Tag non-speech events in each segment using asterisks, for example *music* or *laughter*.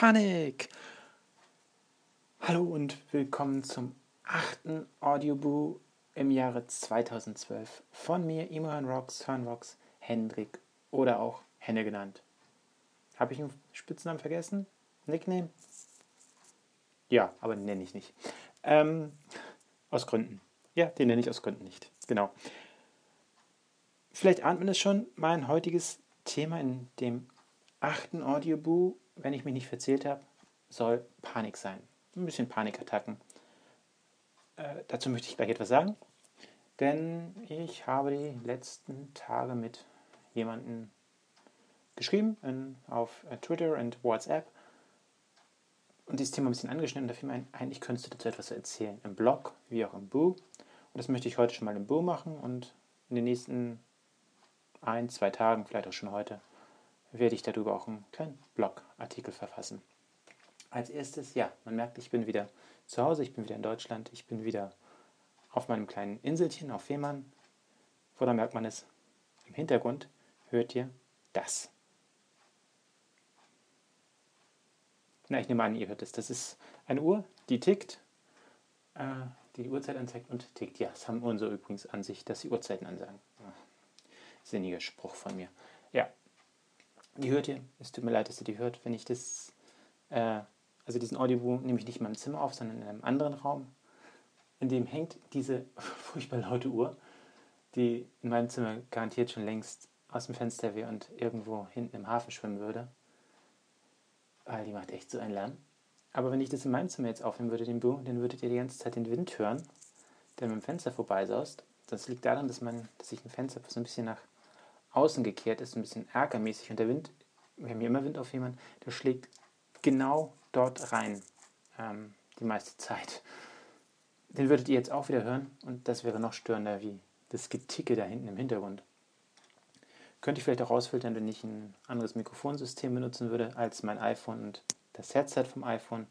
Panik! Hallo und willkommen zum achten Audioboo im Jahre 2012 von mir, Imran Rocks, Rocks, Hendrik oder auch Henne genannt. Habe ich einen Spitznamen vergessen? Nickname? Ja, aber nenne ich nicht. Ähm, aus Gründen. Ja, den nenne ich aus Gründen nicht. Genau. Vielleicht ahnt man es schon, mein heutiges Thema in dem achten Audioboo, wenn ich mich nicht verzählt habe, soll Panik sein. Ein bisschen Panikattacken. Äh, dazu möchte ich gleich etwas sagen, denn ich habe die letzten Tage mit jemandem geschrieben in, auf äh, Twitter und WhatsApp und dieses Thema ein bisschen angeschnitten und da fiel mir ein, eigentlich könntest du dazu etwas erzählen. Im Blog wie auch im Boo. Und das möchte ich heute schon mal im Boo machen und in den nächsten ein, zwei Tagen, vielleicht auch schon heute, werde ich darüber auch einen kleinen Blogartikel verfassen. Als erstes, ja, man merkt, ich bin wieder zu Hause, ich bin wieder in Deutschland, ich bin wieder auf meinem kleinen Inselchen auf Fehmarn. Woran merkt man es? Im Hintergrund hört ihr das. Na, ich nehme an, ihr hört es. Das ist eine Uhr, die tickt, äh, die die Uhrzeit anzeigt und tickt. Ja, das haben unsere übrigens an sich, dass sie Uhrzeiten ansagen. Sinniger Spruch von mir. Ja, die hört ihr. Es tut mir leid, dass ihr die hört. Wenn ich das, äh, also diesen Audioboom nehme ich nicht in meinem Zimmer auf, sondern in einem anderen Raum. In dem hängt diese *laughs* furchtbar laute Uhr, die in meinem Zimmer garantiert schon längst aus dem Fenster wäre und irgendwo hinten im Hafen schwimmen würde. Weil die macht echt so einen Lärm. Aber wenn ich das in meinem Zimmer jetzt aufnehmen würde, den Boom, dann würdet ihr die ganze Zeit den Wind hören, der mit dem Fenster vorbeisaust. Das liegt daran, dass, man, dass ich ein Fenster so ein bisschen nach außen gekehrt ist, ein bisschen ärgermäßig. Und der Wind, wir haben hier immer Wind auf jemanden, der schlägt genau dort rein, ähm, die meiste Zeit. Den würdet ihr jetzt auch wieder hören und das wäre noch störender wie das Geticke da hinten im Hintergrund. Könnte ich vielleicht auch rausfiltern, wenn ich ein anderes Mikrofonsystem benutzen würde als mein iPhone und das Headset vom iPhone.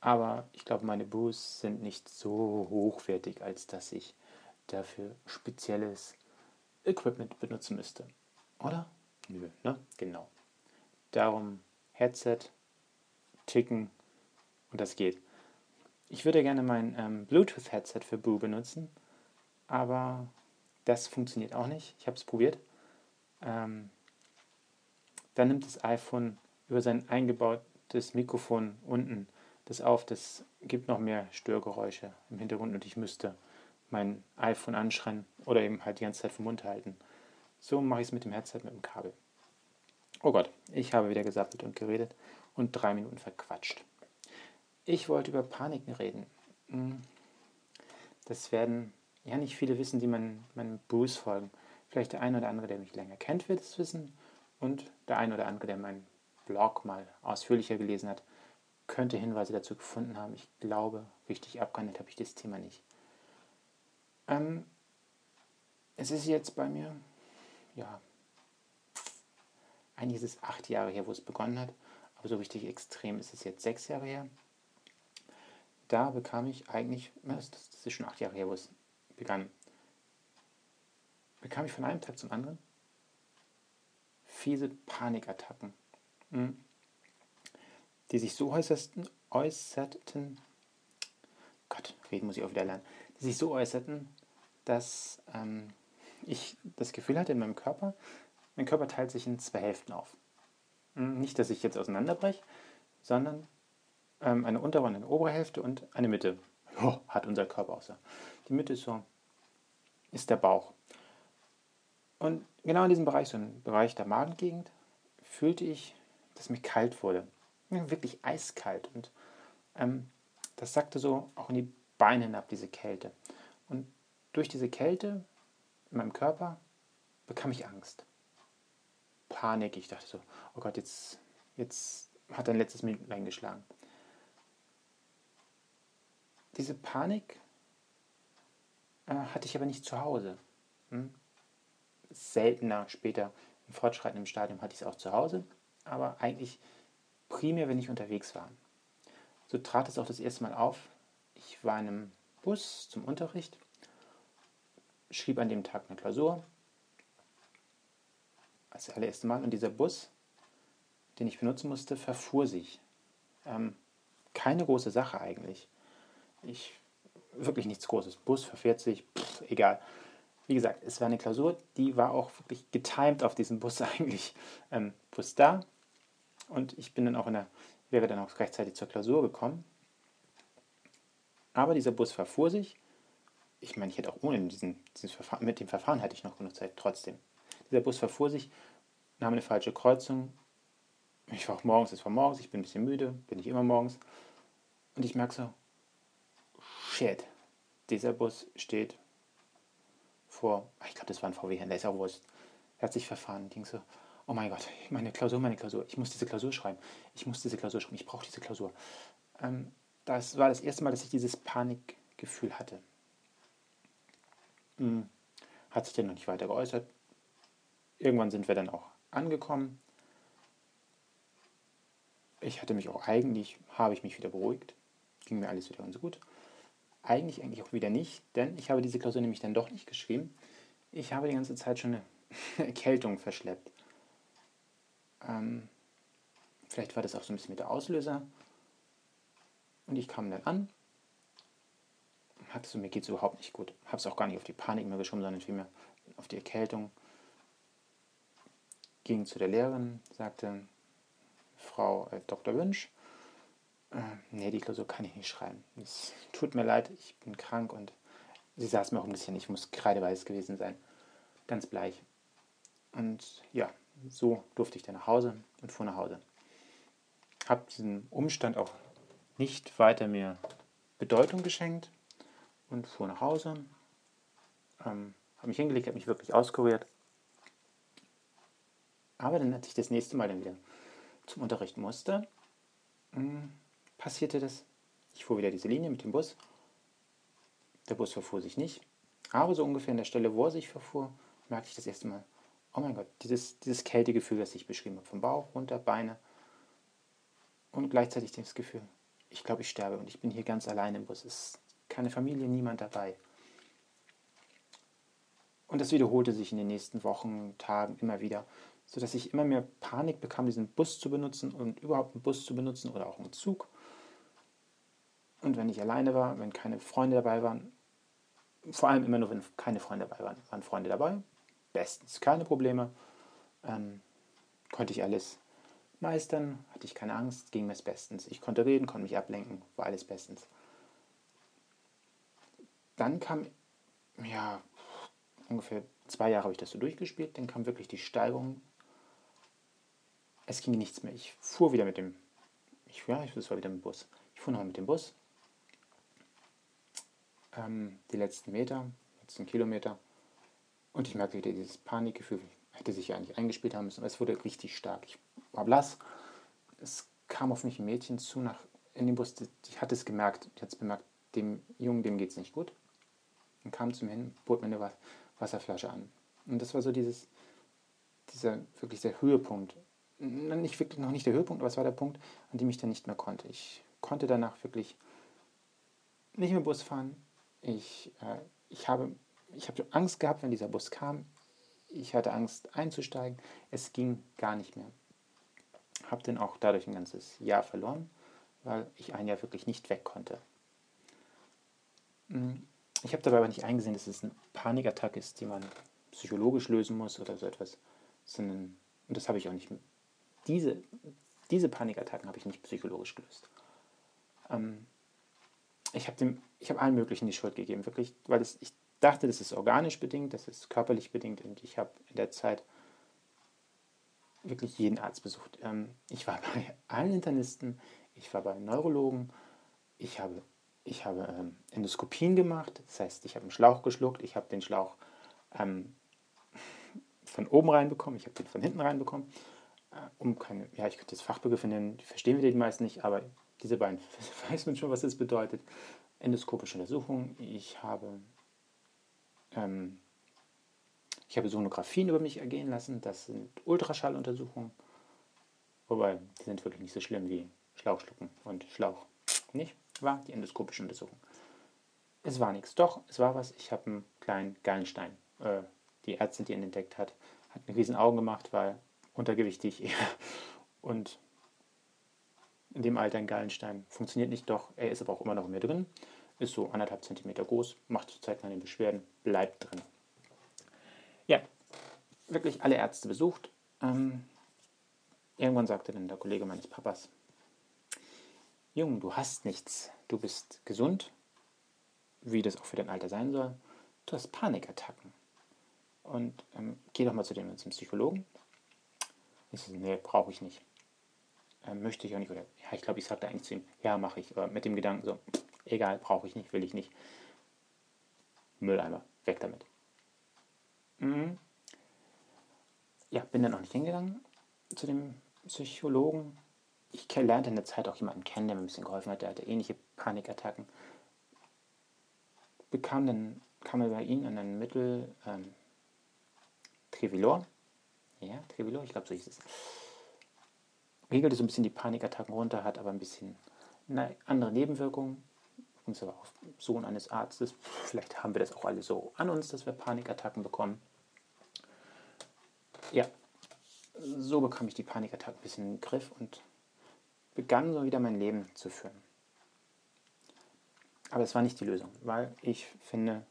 Aber ich glaube, meine Boos sind nicht so hochwertig, als dass ich dafür spezielles Equipment benutzen müsste. Oder? Nö, ne? Genau. Darum Headset, Ticken und das geht. Ich würde gerne mein ähm, Bluetooth-Headset für Boo benutzen, aber das funktioniert auch nicht. Ich habe es probiert. Ähm, dann nimmt das iPhone über sein eingebautes Mikrofon unten das auf. Das gibt noch mehr Störgeräusche im Hintergrund und ich müsste mein iPhone anschreien oder eben halt die ganze Zeit vom Mund halten. So mache ich es mit dem Headset mit dem Kabel. Oh Gott, ich habe wieder gesappelt und geredet und drei Minuten verquatscht. Ich wollte über Paniken reden. Hm. Das werden ja nicht viele wissen, die meinen mein Bruce folgen. Vielleicht der eine oder andere, der mich länger kennt, wird es wissen. Und der eine oder andere, der meinen Blog mal ausführlicher gelesen hat, könnte Hinweise dazu gefunden haben. Ich glaube, richtig abgehandelt habe ich das Thema nicht. Ähm, es ist jetzt bei mir, ja, eigentlich ist es acht Jahre her, wo es begonnen hat, aber so richtig extrem ist es jetzt sechs Jahre her. Da bekam ich eigentlich, das ist schon acht Jahre her, wo es begann, bekam ich von einem Tag zum anderen fiese Panikattacken, hm, die sich so äußerten, äußerten, Gott, reden muss ich auch wieder lernen, die sich so äußerten, dass ähm, ich das Gefühl hatte in meinem Körper, mein Körper teilt sich in zwei Hälften auf. Hm, nicht, dass ich jetzt auseinanderbreche, sondern ähm, eine untere und eine obere Hälfte und eine Mitte. Oh, hat unser Körper auch so. Die Mitte ist so, ist der Bauch. Und genau in diesem Bereich, so im Bereich der Magengegend, fühlte ich, dass mir kalt wurde. Wirklich eiskalt. Und ähm, das sagte so auch in die Beine hinab, diese Kälte. Durch diese Kälte in meinem Körper bekam ich Angst. Panik. Ich dachte so, oh Gott, jetzt, jetzt hat ein letztes Minuten eingeschlagen. Diese Panik äh, hatte ich aber nicht zu Hause. Hm? Seltener später im fortschreitenden Stadium hatte ich es auch zu Hause, aber eigentlich primär, wenn ich unterwegs war. So trat es auch das erste Mal auf. Ich war in einem Bus zum Unterricht schrieb an dem Tag eine Klausur. Als allererste Mal. Und dieser Bus, den ich benutzen musste, verfuhr sich. Ähm, keine große Sache eigentlich. Ich, wirklich nichts Großes. Bus verfährt sich, pff, egal. Wie gesagt, es war eine Klausur, die war auch wirklich getimed auf diesen Bus *laughs* eigentlich. Ähm, Bus da und ich bin dann auch in der, wäre dann auch rechtzeitig zur Klausur gekommen. Aber dieser Bus verfuhr sich. Ich meine, ich hätte auch ohne diesen, dieses Verfahren, mit dem Verfahren hätte ich noch genug Zeit, trotzdem. Dieser Bus verfuhr sich, nahm eine falsche Kreuzung. Ich war auch morgens, es war morgens, ich bin ein bisschen müde, bin ich immer morgens. Und ich merke so, shit, dieser Bus steht vor, ich glaube, das war ein VW-Händler, ist auch wurscht. Er hat sich verfahren, ging so, oh mein Gott, meine Klausur, meine Klausur, ich muss diese Klausur schreiben, ich muss diese Klausur schreiben, ich brauche diese Klausur. Ähm, das war das erste Mal, dass ich dieses Panikgefühl hatte. Hm, hat sich dann noch nicht weiter geäußert. Irgendwann sind wir dann auch angekommen. Ich hatte mich auch eigentlich, habe ich mich wieder beruhigt. Ging mir alles wieder ganz gut. Eigentlich, eigentlich auch wieder nicht, denn ich habe diese Klausur nämlich dann doch nicht geschrieben. Ich habe die ganze Zeit schon eine *laughs* Erkältung verschleppt. Ähm, vielleicht war das auch so ein bisschen mit der Auslöser. Und ich kam dann an, hatte so, mir geht es überhaupt nicht gut. Habe es auch gar nicht auf die Panik mehr geschoben, sondern vielmehr auf die Erkältung. Ging zu der Lehrerin, sagte, Frau äh, Dr. Wünsch, äh, nee, die Klausur kann ich nicht schreiben. Es tut mir leid, ich bin krank und sie saß mir auch ein bisschen, ich muss kreideweiß gewesen sein. Ganz bleich. Und ja, so durfte ich dann nach Hause und fuhr nach Hause. Habe diesen Umstand auch nicht weiter mir Bedeutung geschenkt und fuhr nach Hause. Ähm, habe mich hingelegt, habe mich wirklich auskuriert. Aber dann, als ich das nächste Mal dann wieder zum Unterricht musste, hm, passierte das. Ich fuhr wieder diese Linie mit dem Bus. Der Bus verfuhr sich nicht. Aber so ungefähr an der Stelle, wo er sich verfuhr, merkte ich das erste Mal, oh mein Gott, dieses, dieses Kältegefühl, das ich beschrieben habe, vom Bauch runter, Beine und gleichzeitig das Gefühl, ich glaube, ich sterbe und ich bin hier ganz allein im Bus. Es keine Familie, niemand dabei. Und das wiederholte sich in den nächsten Wochen, Tagen immer wieder, sodass ich immer mehr Panik bekam, diesen Bus zu benutzen und überhaupt einen Bus zu benutzen oder auch einen Zug. Und wenn ich alleine war, wenn keine Freunde dabei waren, vor allem immer nur, wenn keine Freunde dabei waren, waren Freunde dabei, bestens, keine Probleme, ähm, konnte ich alles meistern, hatte ich keine Angst, ging mir es bestens. Ich konnte reden, konnte mich ablenken, war alles bestens. Dann kam, ja, ungefähr zwei Jahre habe ich das so durchgespielt, dann kam wirklich die Steigerung. Es ging nichts mehr. Ich fuhr wieder mit dem, ich, ja, das war wieder mit dem Bus. Ich fuhr nochmal mit dem Bus. Ähm, die letzten Meter, letzten Kilometer. Und ich merkte wieder dieses Panikgefühl, hätte sich ja eigentlich eingespielt haben müssen, aber es wurde richtig stark. Ich war blass. Es kam auf mich ein Mädchen zu nach, in dem Bus, ich hatte es gemerkt, ich hatte es bemerkt, dem Jungen, dem geht es nicht gut. Und kam zu mir hin, bot mir eine Wasserflasche an. Und das war so dieses, dieser wirklich der Höhepunkt. Nicht wirklich, noch nicht der Höhepunkt, aber es war der Punkt, an dem ich dann nicht mehr konnte. Ich konnte danach wirklich nicht mehr Bus fahren. Ich, äh, ich habe ich habe Angst gehabt, wenn dieser Bus kam. Ich hatte Angst einzusteigen. Es ging gar nicht mehr. Habe dann auch dadurch ein ganzes Jahr verloren, weil ich ein Jahr wirklich nicht weg konnte. Hm, ich habe dabei aber nicht eingesehen, dass es eine Panikattacke ist, die man psychologisch lösen muss oder so etwas. Sondern, und das habe ich auch nicht. Diese, diese Panikattacken habe ich nicht psychologisch gelöst. Ähm, ich habe hab allen möglichen die Schuld gegeben, wirklich, weil es, ich dachte, das ist organisch bedingt, das ist körperlich bedingt und ich habe in der Zeit wirklich jeden Arzt besucht. Ähm, ich war bei allen Internisten, ich war bei Neurologen, ich habe, ich habe ähm, Endoskopien gemacht, das heißt, ich habe einen Schlauch geschluckt, ich habe den Schlauch ähm, *laughs* von oben reinbekommen, ich habe den von hinten reinbekommen, äh, um keine, ja, ich könnte jetzt Fachbegriffe nennen, die verstehen wir die meisten nicht, aber diese beiden *laughs* weiß man schon, was das bedeutet. Endoskopische Untersuchung, ich habe ähm, ich habe Sonographien über mich ergehen lassen. Das sind Ultraschalluntersuchungen. Wobei, die sind wirklich nicht so schlimm wie Schlauchschlucken und Schlauch. Nicht? War die endoskopische Untersuchung. Es war nichts. Doch, es war was. Ich habe einen kleinen Gallenstein. Äh, die Ärztin, die ihn entdeckt hat, hat mir riesen Augen gemacht, weil untergewichtig *laughs* und in dem Alter ein Gallenstein. Funktioniert nicht, doch er ist aber auch immer noch in mir drin. Ist so anderthalb Zentimeter groß, macht zurzeit keine Beschwerden, bleibt drin. Ja, wirklich alle Ärzte besucht. Ähm, irgendwann sagte dann der Kollege meines Papas, Jung, du hast nichts, du bist gesund, wie das auch für dein Alter sein soll. Du hast Panikattacken. Und ähm, geh doch mal zu dem zum Psychologen. Ich so, nee, brauche ich nicht. Ähm, möchte ich auch nicht. Oder ja, ich glaube, ich sagte eigentlich zu ihm, ja, mache ich. Aber mit dem Gedanken so, egal, brauche ich nicht, will ich nicht. Mülleimer, weg damit. Mhm. Ja, bin dann auch nicht hingegangen zu dem Psychologen. Ich lernte in der Zeit auch jemanden kennen, der mir ein bisschen geholfen hat, der hatte ähnliche Panikattacken. Bekam dann, kam er bei ihm an ein Mittel, ähm, Trivilor. Ja, Trivilor, ich glaube, so hieß es. Regelte so ein bisschen die Panikattacken runter, hat aber ein bisschen eine andere Nebenwirkungen. Auf Sohn eines Arztes. Vielleicht haben wir das auch alle so an uns, dass wir Panikattacken bekommen. Ja, so bekam ich die Panikattacken ein bisschen in den Griff und begann so wieder mein Leben zu führen. Aber es war nicht die Lösung, weil ich finde,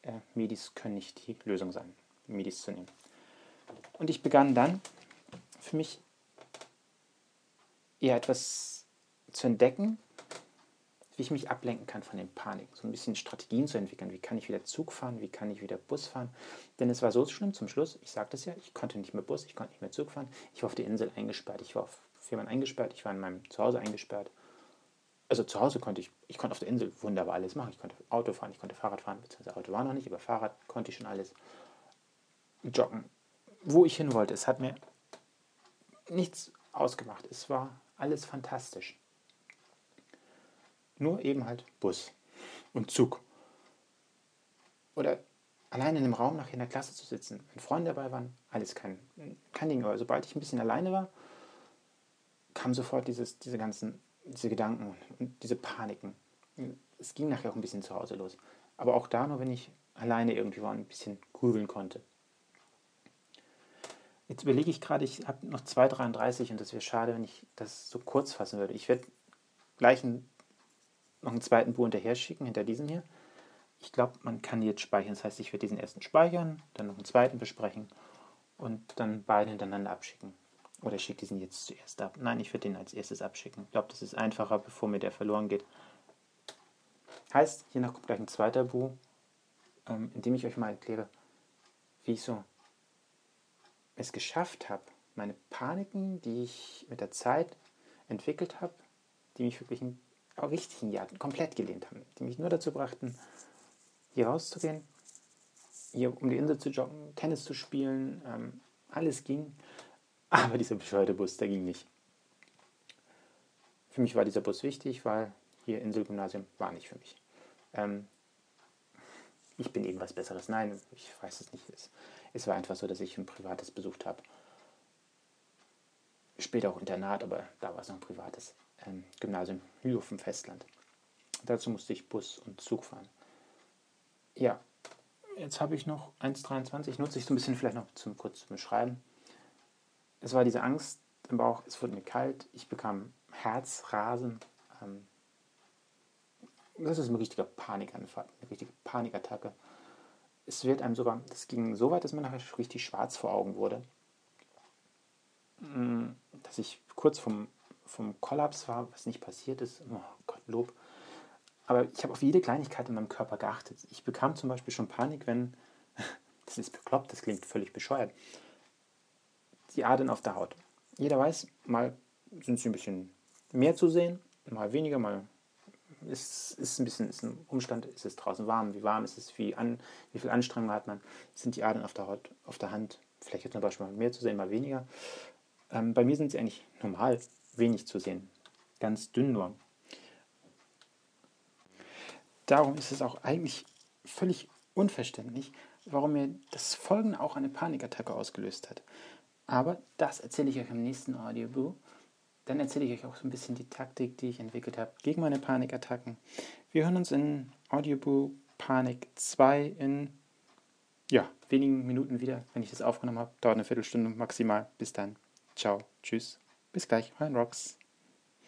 äh, Medis können nicht die Lösung sein, Medis zu nehmen. Und ich begann dann für mich eher etwas zu entdecken, wie ich mich ablenken kann von den Panik. So ein bisschen Strategien zu entwickeln. Wie kann ich wieder Zug fahren? Wie kann ich wieder Bus fahren? Denn es war so schlimm zum Schluss, ich sagte es ja, ich konnte nicht mehr Bus, ich konnte nicht mehr Zug fahren. Ich war auf der Insel eingesperrt, ich war auf Firmen eingesperrt, ich war in meinem Zuhause eingesperrt. Also zu Hause konnte ich, ich konnte auf der Insel wunderbar alles machen. Ich konnte Auto fahren, ich konnte Fahrrad fahren, beziehungsweise Auto war noch nicht, aber Fahrrad konnte ich schon alles. Joggen, wo ich hin wollte. Es hat mir nichts ausgemacht. Es war alles fantastisch. Nur eben halt Bus und Zug. Oder alleine in einem Raum nachher in der Klasse zu sitzen, wenn Freunde dabei waren, alles kein, kein Ding. Aber sobald ich ein bisschen alleine war, kam sofort dieses, diese ganzen diese Gedanken und diese Paniken. Es ging nachher auch ein bisschen zu Hause los. Aber auch da nur, wenn ich alleine irgendwie war und ein bisschen grübeln konnte. Jetzt überlege ich gerade, ich habe noch 2,33 und das wäre schade, wenn ich das so kurz fassen würde. Ich werde gleich einen, noch einen zweiten Buch hinterher schicken, hinter diesem hier. Ich glaube, man kann jetzt speichern. Das heißt, ich werde diesen ersten speichern, dann noch einen zweiten besprechen und dann beide hintereinander abschicken. Oder ich schicke diesen jetzt zuerst ab. Nein, ich würde den als erstes abschicken. Ich glaube, das ist einfacher, bevor mir der verloren geht. Heißt, hier noch kommt gleich ein zweiter Buch, ähm, in dem ich euch mal erkläre, wie ich so es geschafft habe, meine Paniken, die ich mit der Zeit entwickelt habe, die mich wirklich in, auch die Jahr komplett gelehnt haben, die mich nur dazu brachten, hier rauszugehen, hier um die Insel zu joggen, Tennis zu spielen, ähm, alles ging, aber dieser bescheuerte Bus, der ging nicht. Für mich war dieser Bus wichtig, weil hier Inselgymnasium war nicht für mich. Ähm, ich bin eben was Besseres. Nein, ich weiß es nicht. Es, es war einfach so, dass ich ein privates besucht habe. Später auch Internat, aber da war es noch ein privates ähm, Gymnasium hier auf Festland. Dazu musste ich Bus und Zug fahren. Ja, jetzt habe ich noch 1,23. Nutze ich so ein bisschen vielleicht noch zum kurz zum Beschreiben. Es war diese Angst im Bauch, es wurde mir kalt, ich bekam Herzrasen. Ähm, das ist ein richtiger Panikanfall, eine richtige Panikattacke es wird einem sogar, das ging so weit, dass mir nachher richtig schwarz vor Augen wurde. Mm, dass ich kurz vom, vom Kollaps war, was nicht passiert ist. Oh Gott, Lob. Aber ich habe auf jede Kleinigkeit in meinem Körper geachtet. Ich bekam zum Beispiel schon Panik, wenn, *laughs* das ist bekloppt, das klingt völlig bescheuert, die Adern auf der Haut. Jeder weiß, mal sind sie ein bisschen mehr zu sehen, mal weniger, mal ist, ist ein bisschen ist ein Umstand, ist es draußen warm, wie warm ist es, wie, an, wie viel Anstrengung hat man, sind die Adern auf der, Haut, auf der Hand, vielleicht hat man Beispiel mal mehr zu sehen, mal weniger. Ähm, bei mir sind sie eigentlich normal wenig zu sehen, ganz dünn nur. Darum ist es auch eigentlich völlig unverständlich, warum mir das Folgen auch eine Panikattacke ausgelöst hat. Aber das erzähle ich euch im nächsten Audiobook. Dann erzähle ich euch auch so ein bisschen die Taktik, die ich entwickelt habe gegen meine Panikattacken. Wir hören uns in Audiobook Panik 2 in ja, wenigen Minuten wieder, wenn ich das aufgenommen habe. Dauert eine Viertelstunde maximal. Bis dann. Ciao. Tschüss. Bis gleich. Ryan Rocks.